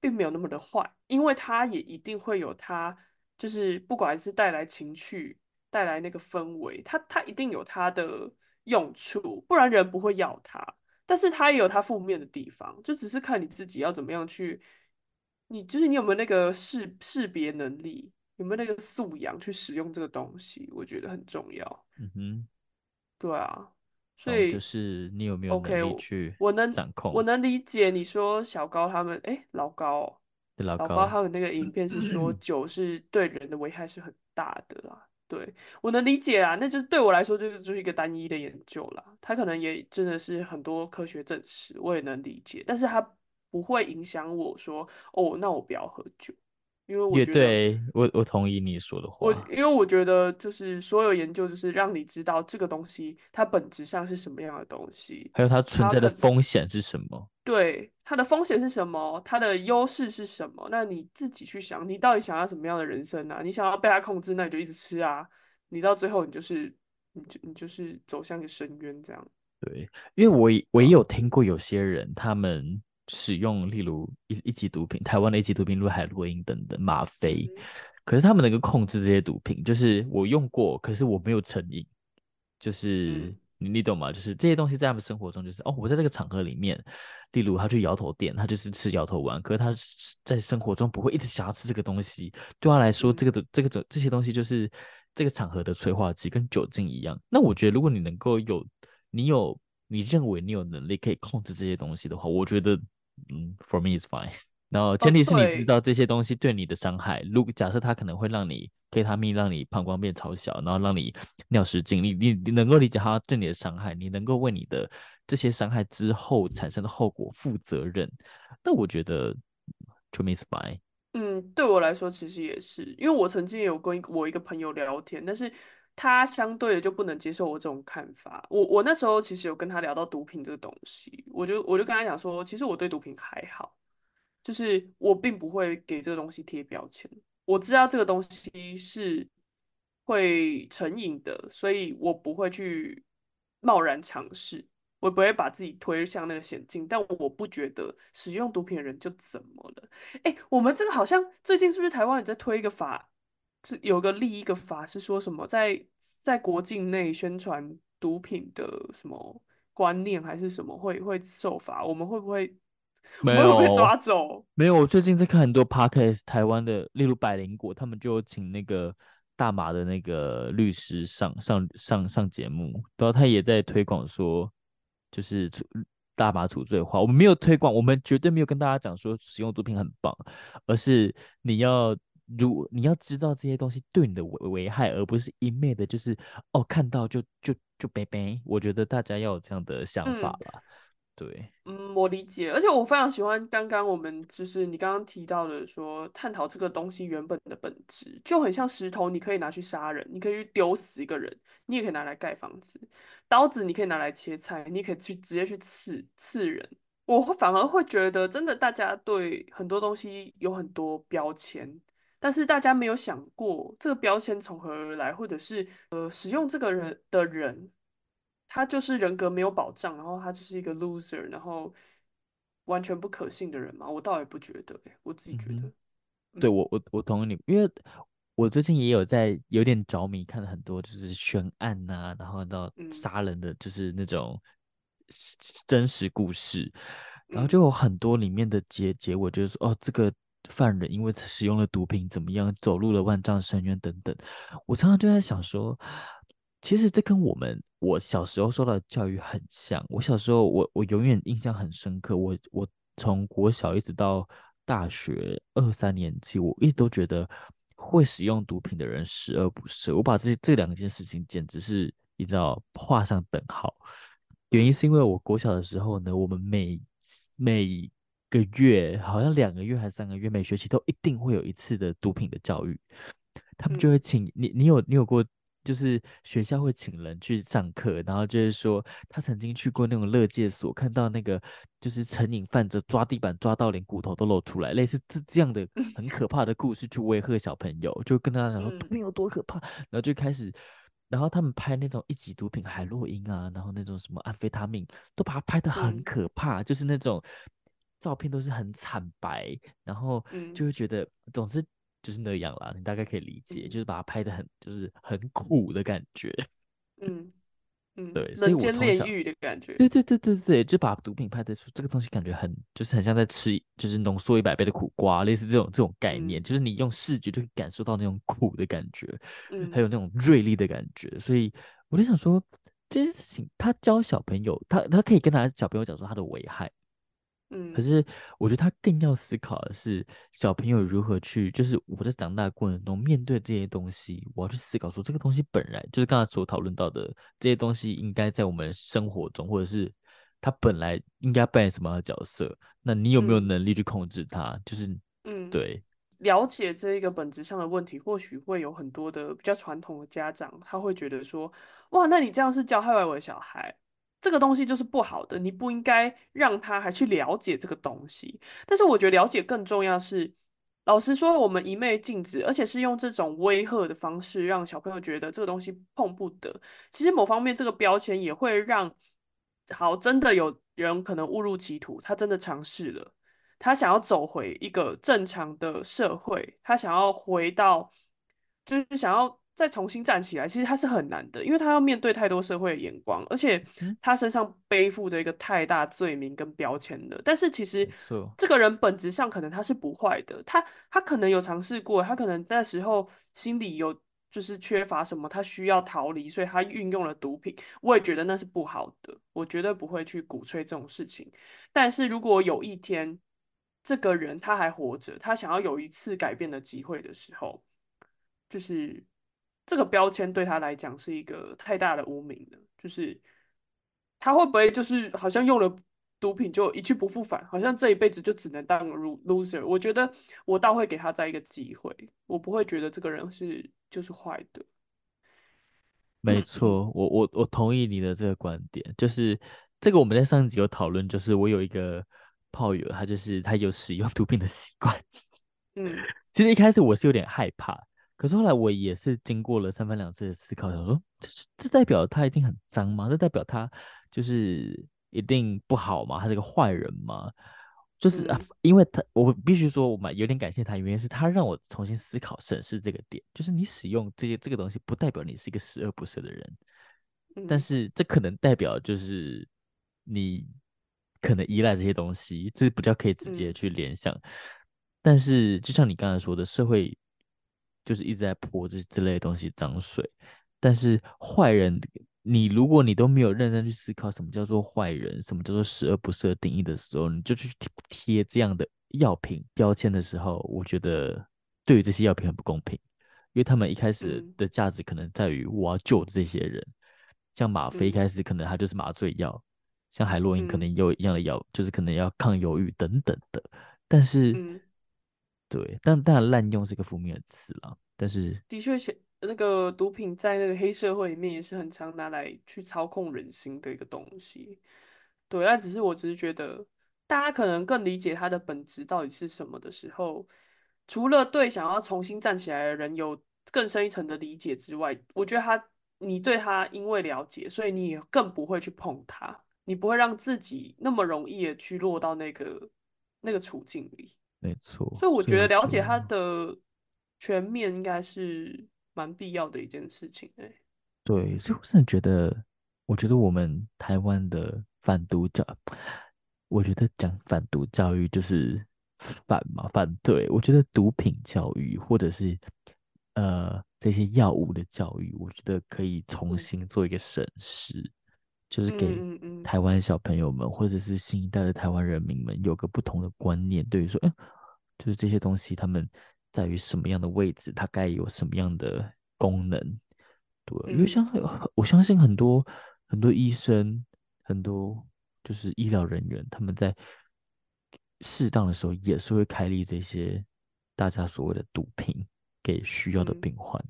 并没有那么的坏，因为他也一定会有它，就是不管是带来情趣、带来那个氛围，它它一定有它的用处，不然人不会要它。但是它也有它负面的地方，就只是看你自己要怎么样去，你就是你有没有那个识识别能力，有没有那个素养去使用这个东西，我觉得很重要。嗯哼，对啊，所以、哦、就是你有没有能力去我能掌控？我能理解你说小高他们，哎，老高、哦，老高，老高他们那个影片是说酒是对人的危害是很大的啦。对，我能理解啊，那就是对我来说，就是就是一个单一的研究啦。他可能也真的是很多科学证实，我也能理解，但是他不会影响我说，哦，那我不要喝酒，因为我觉得，对，我我同意你说的话。我因为我觉得，就是所有研究，就是让你知道这个东西它本质上是什么样的东西，还有它存在的风险是什么。对，它的风险是什么？它的优势是什么？那你自己去想，你到底想要什么样的人生啊？你想要被它控制，那你就一直吃啊！你到最后，你就是，你就你就是走向一个深渊这样。对，因为我我也有听过有些人，他们使用例如一一级毒品，台湾的一级毒品，如海洛因等等吗啡，嗯、可是他们能够控制这些毒品，就是我用过，可是我没有成瘾，就是。嗯你你懂吗？就是这些东西在他们生活中，就是哦，我在这个场合里面，例如他去摇头店，他就是吃摇头丸，可是他在生活中不会一直想要吃这个东西。对他来说，这个的这个的这些东西就是这个场合的催化剂，跟酒精一样。那我觉得，如果你能够有，你有你认为你有能力可以控制这些东西的话，我觉得，嗯，for me is fine。(laughs) 然后前提是你知道这些东西对你的伤害。如果假设它可能会让你 K 他命，让你膀胱变超小，然后让你尿失禁，你你你能够理解它对你的伤害，你能够为你的这些伤害之后产生的后果负责任，那我觉得 to me is fine。嗯，对我来说其实也是，因为我曾经有跟我一个朋友聊天，但是他相对的就不能接受我这种看法。我我那时候其实有跟他聊到毒品这个东西，我就我就跟他讲说，其实我对毒品还好。就是我并不会给这个东西贴标签，我知道这个东西是会成瘾的，所以我不会去贸然尝试，我不会把自己推向那个险境。但我不觉得使用毒品的人就怎么了？哎，我们这个好像最近是不是台湾也在推一个法？是有个立一个法是说什么在在国境内宣传毒品的什么观念还是什么会会受罚？我们会不会？没有被抓走，(laughs) 没有。我最近在看很多 podcast，台湾的，例如百灵果，他们就请那个大麻的那个律师上上上上节目，然后他也在推广说，就是大麻除罪化。我们没有推广，我们绝对没有跟大家讲说使用毒品很棒，而是你要如你要知道这些东西对你的危危害，而不是一昧的，就是哦看到就就就拜拜。我觉得大家要有这样的想法吧。嗯对，嗯，我理解，而且我非常喜欢刚刚我们就是你刚刚提到的说，探讨这个东西原本的本质，就很像石头，你可以拿去杀人，你可以去丢死一个人，你也可以拿来盖房子；刀子你可以拿来切菜，你可以去直接去刺刺人。我反而会觉得，真的大家对很多东西有很多标签，但是大家没有想过这个标签从何而来，或者是呃，使用这个人的人。他就是人格没有保障，然后他就是一个 loser，然后完全不可信的人嘛？我倒也不觉得，我自己觉得。嗯、对我，我我同意你，因为我最近也有在有点着迷，看了很多就是悬案呐、啊，然后到杀人的就是那种真实故事，然后就有很多里面的结结尾就是说，哦，这个犯人因为使用了毒品怎么样，走入了万丈深渊等等。我常常就在想说。其实这跟我们我小时候受到的教育很像。我小时候，我我永远印象很深刻。我我从国小一直到大学二三年级，我一直都觉得会使用毒品的人十恶不赦。我把这这两件事情简直是你知道画上等号。原因是因为我国小的时候呢，我们每每个月好像两个月还是三个月，每学期都一定会有一次的毒品的教育。他们就会请你，你有你有过。就是学校会请人去上课，然后就是说他曾经去过那种乐戒所，看到那个就是成瘾犯者抓地板抓到连骨头都露出来，类似这这样的 (laughs) 很可怕的故事去威吓小朋友，就跟他讲说毒品有多可怕，然后就开始，然后他们拍那种一级毒品海洛因啊，然后那种什么安非他命，都把它拍得很可怕，就是那种照片都是很惨白，然后就会觉得总之。就是那样啦，你大概可以理解，嗯、就是把它拍的很，就是很苦的感觉。嗯 (laughs) 嗯，对，所以我从小人间炼狱的感觉。对对对对对，就把毒品拍的出这个东西，感觉很，就是很像在吃，就是浓缩一百倍的苦瓜，类似这种这种概念，嗯、就是你用视觉就可以感受到那种苦的感觉，嗯，还有那种锐利的感觉。所以我就想说，这件事情，他教小朋友，他他可以跟他小朋友讲说他的危害。可是我觉得他更要思考的是小朋友如何去，就是我在长大的过程中面对这些东西，我要去思考说这个东西本来就是刚才所讨论到的这些东西应该在我们生活中，或者是他本来应该扮演什么样的角色？那你有没有能力去控制他？就是嗯，对，了解这一个本质上的问题，或许会有很多的比较传统的家长，他会觉得说，哇，那你这样是教坏我的小孩。这个东西就是不好的，你不应该让他还去了解这个东西。但是我觉得了解更重要是，老实说，我们一昧禁止，而且是用这种威吓的方式，让小朋友觉得这个东西碰不得。其实某方面，这个标签也会让，好，真的有人可能误入歧途，他真的尝试了，他想要走回一个正常的社会，他想要回到，就是想要。再重新站起来，其实他是很难的，因为他要面对太多社会的眼光，而且他身上背负着一个太大罪名跟标签的。但是其实这个人本质上可能他是不坏的，他他可能有尝试过，他可能那时候心里有就是缺乏什么，他需要逃离，所以他运用了毒品。我也觉得那是不好的，我绝对不会去鼓吹这种事情。但是如果有一天这个人他还活着，他想要有一次改变的机会的时候，就是。这个标签对他来讲是一个太大的污名了，就是他会不会就是好像用了毒品就一去不复返，好像这一辈子就只能当 loser？我觉得我倒会给他再一个机会，我不会觉得这个人是就是坏的。没错，我我我同意你的这个观点，就是这个我们在上一集有讨论，就是我有一个炮友，他就是他有使用毒品的习惯。嗯，(laughs) 其实一开始我是有点害怕。可是后来我也是经过了三番两次的思考，想说，这是这代表他一定很脏吗？这代表他就是一定不好吗？他是个坏人吗？就是、啊、因为他，我必须说，我蛮有点感谢他，原因是他让我重新思考审视这个点，就是你使用这些这个东西，不代表你是一个十恶不赦的人，嗯、但是这可能代表就是你可能依赖这些东西，这是比较可以直接去联想。嗯、但是就像你刚才说的，社会。就是一直在泼这之类的东西脏水，但是坏人，你如果你都没有认真去思考什么叫做坏人，什么叫做十恶不赦定义的时候，你就去贴这样的药品标签的时候，我觉得对于这些药品很不公平，因为他们一开始的价值可能在于我要救的这些人，像吗啡一开始可能它就是麻醉药，像海洛因可能也有一样的药，就是可能要抗忧郁等等的，但是。对，但当然滥用是个负面的词了。但是的确，那个毒品在那个黑社会里面也是很常拿来去操控人心的一个东西。对，但只是我只是觉得，大家可能更理解它的本质到底是什么的时候，除了对想要重新站起来的人有更深一层的理解之外，我觉得他，你对他因为了解，所以你也更不会去碰它，你不会让自己那么容易的去落到那个那个处境里。没错，所以我觉得了解它的全面应该是蛮必要的一件事情。哎，对，所以我真的觉得，我觉得我们台湾的反毒教，我觉得讲反毒教育就是反嘛，反对。我觉得毒品教育或者是呃这些药物的教育，我觉得可以重新做一个审视。嗯就是给台湾小朋友们，或者是新一代的台湾人民们，有个不同的观念，对于说，嗯，就是这些东西，他们在于什么样的位置，它该有什么样的功能，对，因为像我相信很多很多医生，很多就是医疗人员，他们在适当的时候也是会开立这些大家所谓的毒品给需要的病患，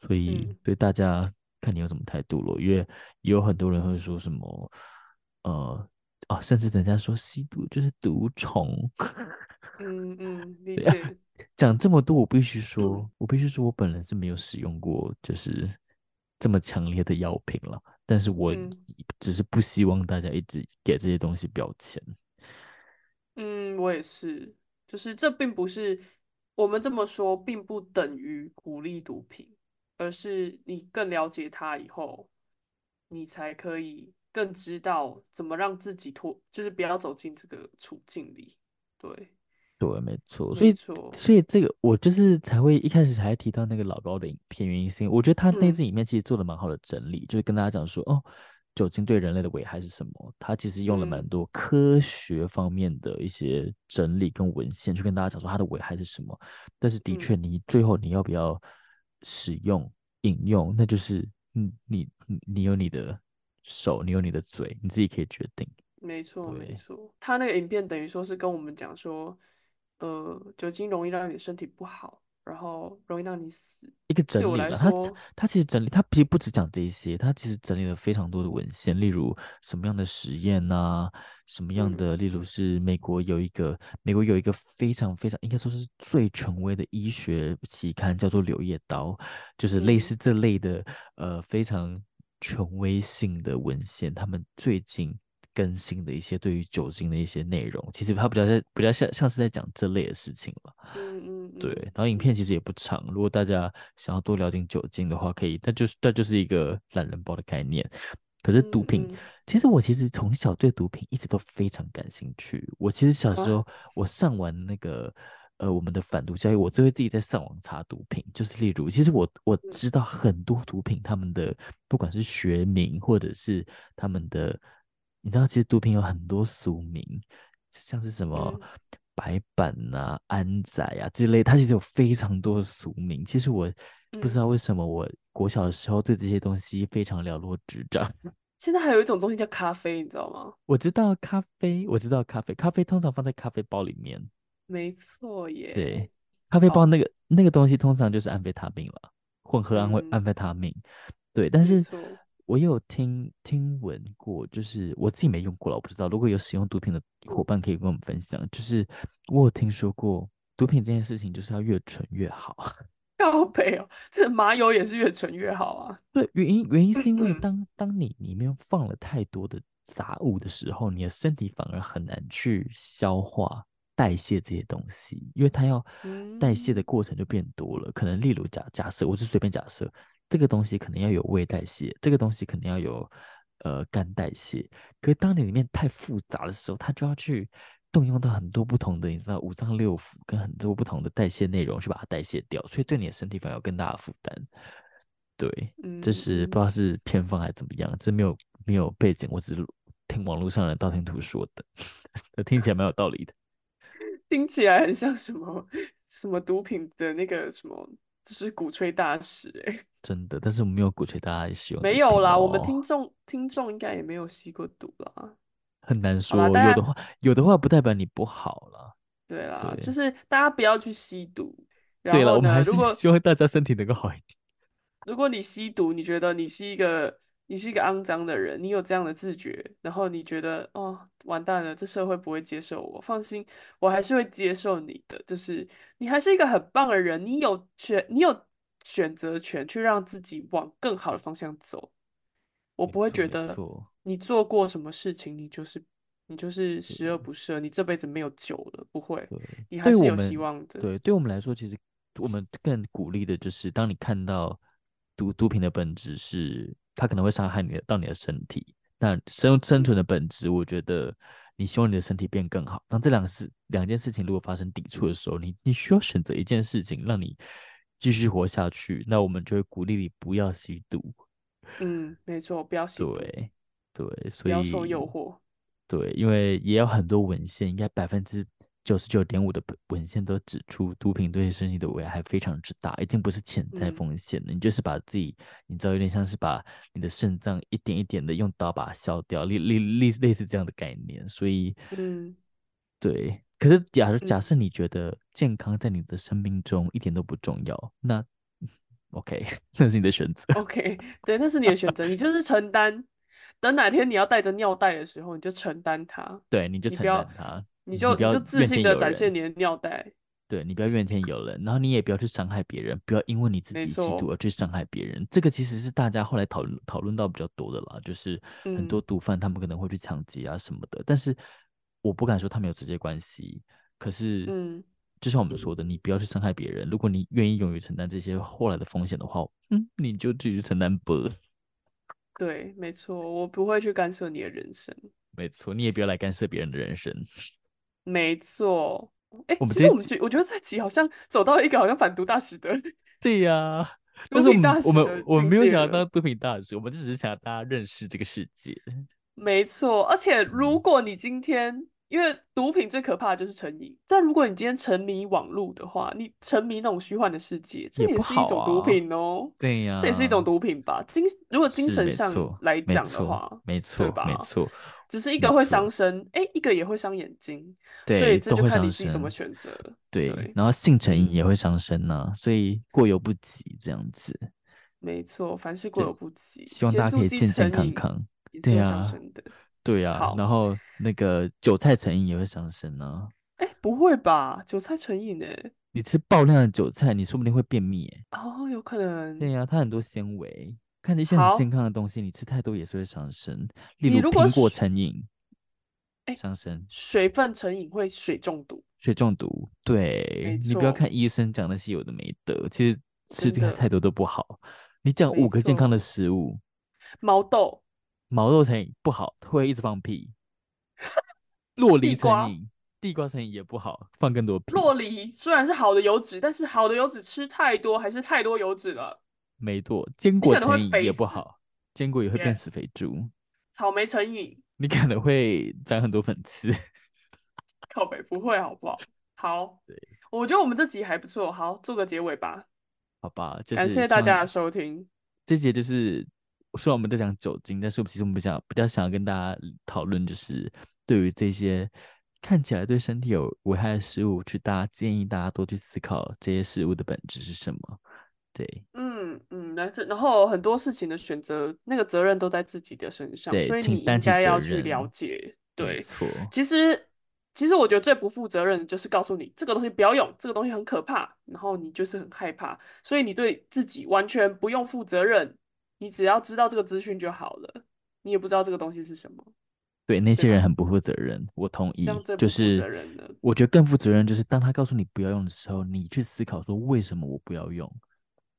所以嗯。对大家看你有什么态度了，因为也有很多人会说什么，呃，啊，甚至人家说吸毒就是毒虫，嗯嗯，理解。讲这么多，我必须说，我必须说我本人是没有使用过就是这么强烈的药品了，但是我嗯只是不希望大家一直给这些东西标签。嗯，我也是，就是这并不是我们这么说，并不等于鼓励毒品，而是你更了解它以后，你才可以更知道怎么让自己脱，就是不要走进这个处境里。对，对，没错，所以所以这个我就是才会一开始才提到那个老高的影片，原因是因为我觉得他那支影片其实做的蛮好的整理，就是跟大家讲说，哦。酒精对人类的危害是什么？他其实用了蛮多科学方面的一些整理跟文献，去跟大家讲说它的危害是什么。但是的确，你最后你要不要使用饮用，那就是你你你有你的手，你有你的嘴，你自己可以决定。没错对没错。他那个影片等于说是跟我们讲说，呃，酒精容易让你身体不好。然后容易让你死。一个整理了，他他其实整理，他其实不只讲这一些，他其实整理了非常多的文献，例如什么样的实验啊，什么样的，嗯、例如是美国有一个美国有一个非常非常应该说是最权威的医学期刊，叫做《柳叶刀》，就是类似这类的，嗯、呃非常权威性的文献，他们最近更新的一些对于酒精的一些内容，其实它比较像比较像像是在讲这类的事情了。嗯嗯。对，然后影片其实也不长，如果大家想要多了解酒精的话，可以，那就是那就是一个懒人包的概念。可是毒品，嗯嗯、其实我其实从小对毒品一直都非常感兴趣。我其实小时候，我上完那个呃我们的反毒教育，我就会自己在上网查毒品，就是例如，其实我我知道很多毒品，他们的不管是学名或者是他们的，你知道，其实毒品有很多俗名，像是什么。嗯白板啊、安仔啊之类，它其实有非常多的俗名。其实我不知道为什么，我国小的时候对这些东西非常了如指掌。(laughs) 现在还有一种东西叫咖啡，你知道吗？我知道咖啡，我知道咖啡，咖啡通常放在咖啡包里面。没错耶。对，咖啡包那个那个东西通常就是安非他命了，混合安慰安非他命。对，但是。我有听听闻过，就是我自己没用过了，我不知道。如果有使用毒品的伙伴，可以跟我们分享。就是我有听说过，毒品这件事情就是要越纯越好。(laughs) 高配哦，这麻油也是越纯越好啊。对，原因原因是因为当当你里面放了太多的杂物的时候，你的身体反而很难去消化代谢这些东西，因为它要代谢的过程就变多了。可能例如假假设，我是随便假设。这个东西可能要有胃代谢，这个东西可能要有呃肝代谢。可是当你里面太复杂的时候，它就要去动用到很多不同的，你知道五脏六腑跟很多不同的代谢内容去把它代谢掉，所以对你的身体反而有更大的负担。对，嗯，这是不知道是偏方还是怎么样，这没有没有背景，我只是听网络上的道听途说的，(laughs) 听起来蛮有道理的。(laughs) 听起来很像什么什么毒品的那个什么。就是鼓吹大使哎、欸，(laughs) 真的，但是我们没有鼓吹大家吸。没有啦，我们听众听众应该也没有吸过毒啦，很难说。有的话，有的话不代表你不好啦。对啦，对就是大家不要去吸毒。对了，我们还是希望大家身体能够好一点。(laughs) 如果你吸毒，你觉得你是一个。你是一个肮脏的人，你有这样的自觉，然后你觉得哦，完蛋了，这社会不会接受我。放心，我还是会接受你的，就是你还是一个很棒的人，你有权，你有选择权去让自己往更好的方向走。我不会觉得你做过什么事情，你就是你就是十恶不赦，你这辈子没有救了，不会，你还是有希望的。对，对我们来说，其实我们更鼓励的就是，当你看到毒毒品的本质是。它可能会伤害你的到你的身体，那生生存的本质，我觉得你希望你的身体变更好。当这两事两件事情如果发生抵触的时候，你你需要选择一件事情让你继续活下去，那我们就会鼓励你不要吸毒。嗯，没错，不要吸毒。对对，所以不要受诱惑。对，因为也有很多文献，应该百分之。九十九点五的文献都指出，毒品对身体的危害非常之大，已经不是潜在风险了。嗯、你就是把自己，你知道，有点像是把你的肾脏一点一点的用刀把它削掉，类类类似类似这样的概念。所以，嗯，对。可是假假设你觉得健康在你的生命中一点都不重要，嗯、那 OK，(laughs) 那是你的选择。OK，(laughs) 对，那是你的选择，你就是承担。等哪天你要带着尿袋的时候，你就承担它。对，你就承担它，你就你就自信的展现你的尿袋。对，你不要怨天尤人，然后你也不要去伤害别人，不要因为你自己吸毒而去伤害别人。这个其实是大家后来讨论讨论到比较多的啦，就是很多毒贩他们可能会去抢劫啊什么的，嗯、但是我不敢说他们有直接关系。可是，嗯，就像我们说的，你不要去伤害别人。如果你愿意勇于承担这些后来的风险的话，嗯，你就继续承担吧。对，没错，我不会去干涉你的人生。没错，你也不要来干涉别人的人生。没错，哎，其实我们觉我觉得这集好像走到一个好像反毒大使的。(laughs) 对呀、啊，但是我们我们我们没有想要当毒品大使，我们就只是想要大家认识这个世界。没错，而且如果你今天。因为毒品最可怕的就是成瘾，但如果你今天沉迷网络的话，你沉迷那种虚幻的世界，这也是一种毒品哦。对呀，这也是一种毒品吧？精如果精神上来讲的话，没错，对吧？没错，只是一个会伤身，哎，一个也会伤眼睛，所以这就看你自己怎么选择。对，然后性成瘾也会伤身呢，所以过犹不及这样子。没错，凡事过犹不及，希望大家可以健健康康。对呀。对呀、啊，然后那个韭菜成瘾也会伤身呢。哎，不会吧？韭菜成瘾呢？你吃爆量的韭菜，你说不定会便秘哎。哦，有可能。对呀、啊，它很多纤维，看一些很健康的东西，你吃太多也是会伤身。例如苹果成瘾，哎，伤身。水分成瘾会水中毒。水中毒，对，你不要看医生讲那些有的没的，其实吃这个太多都不好。你讲五个健康的食物，毛豆。毛豆成瘾不好，会一直放屁。(laughs) 洛梨成瘾，地瓜成瘾也不好，放更多屁。洛梨虽然是好的油脂，但是好的油脂吃太多还是太多油脂了。没错，坚果成瘾也不好，坚果也会变死肥猪。Yeah. 草莓成瘾，你可能会长很多粉刺。(laughs) 靠北不会好不好？好，对我觉得我们这集还不错，好，做个结尾吧。好吧，就是、感谢大家的收听。这节就是。虽然我们在讲酒精，但是其实我们比较比较想要跟大家讨论，就是对于这些看起来对身体有危害的食物，去大家建议大家多去思考这些食物的本质是什么。对，嗯嗯，然后然后很多事情的选择，那个责任都在自己的身上，所以你应该要去了解。对，没错。其实其实我觉得最不负责任的就是告诉你这个东西不要用，这个东西很可怕，然后你就是很害怕，所以你对自己完全不用负责任。你只要知道这个资讯就好了，你也不知道这个东西是什么。对，那些人很不负责任，我同意。就是我觉得更负责任就是当他告诉你不要用的时候，你去思考说为什么我不要用，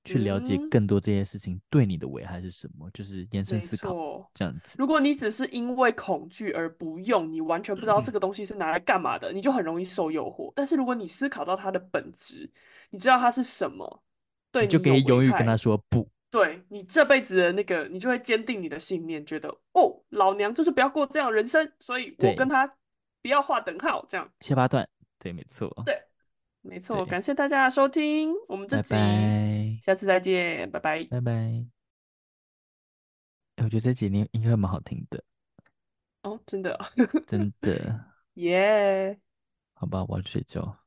去了解更多这些事情对你的危害是什么，嗯、就是延伸思考这样子。如果你只是因为恐惧而不用，你完全不知道这个东西是拿来干嘛的，你就很容易受诱惑。但是如果你思考到它的本质，你知道它是什么，对，你就可以勇于跟他说不。对你这辈子的那个，你就会坚定你的信念，觉得哦，老娘就是不要过这样的人生，所以我跟他不要划等号，这样切八段，对，没错，对，没错，对感谢大家的收听，我们这集拜拜下次再见，拜拜，拜拜。我觉得这几年应该蛮好听的，哦，真的，真的，(laughs) 耶.好吧，我要去睡觉。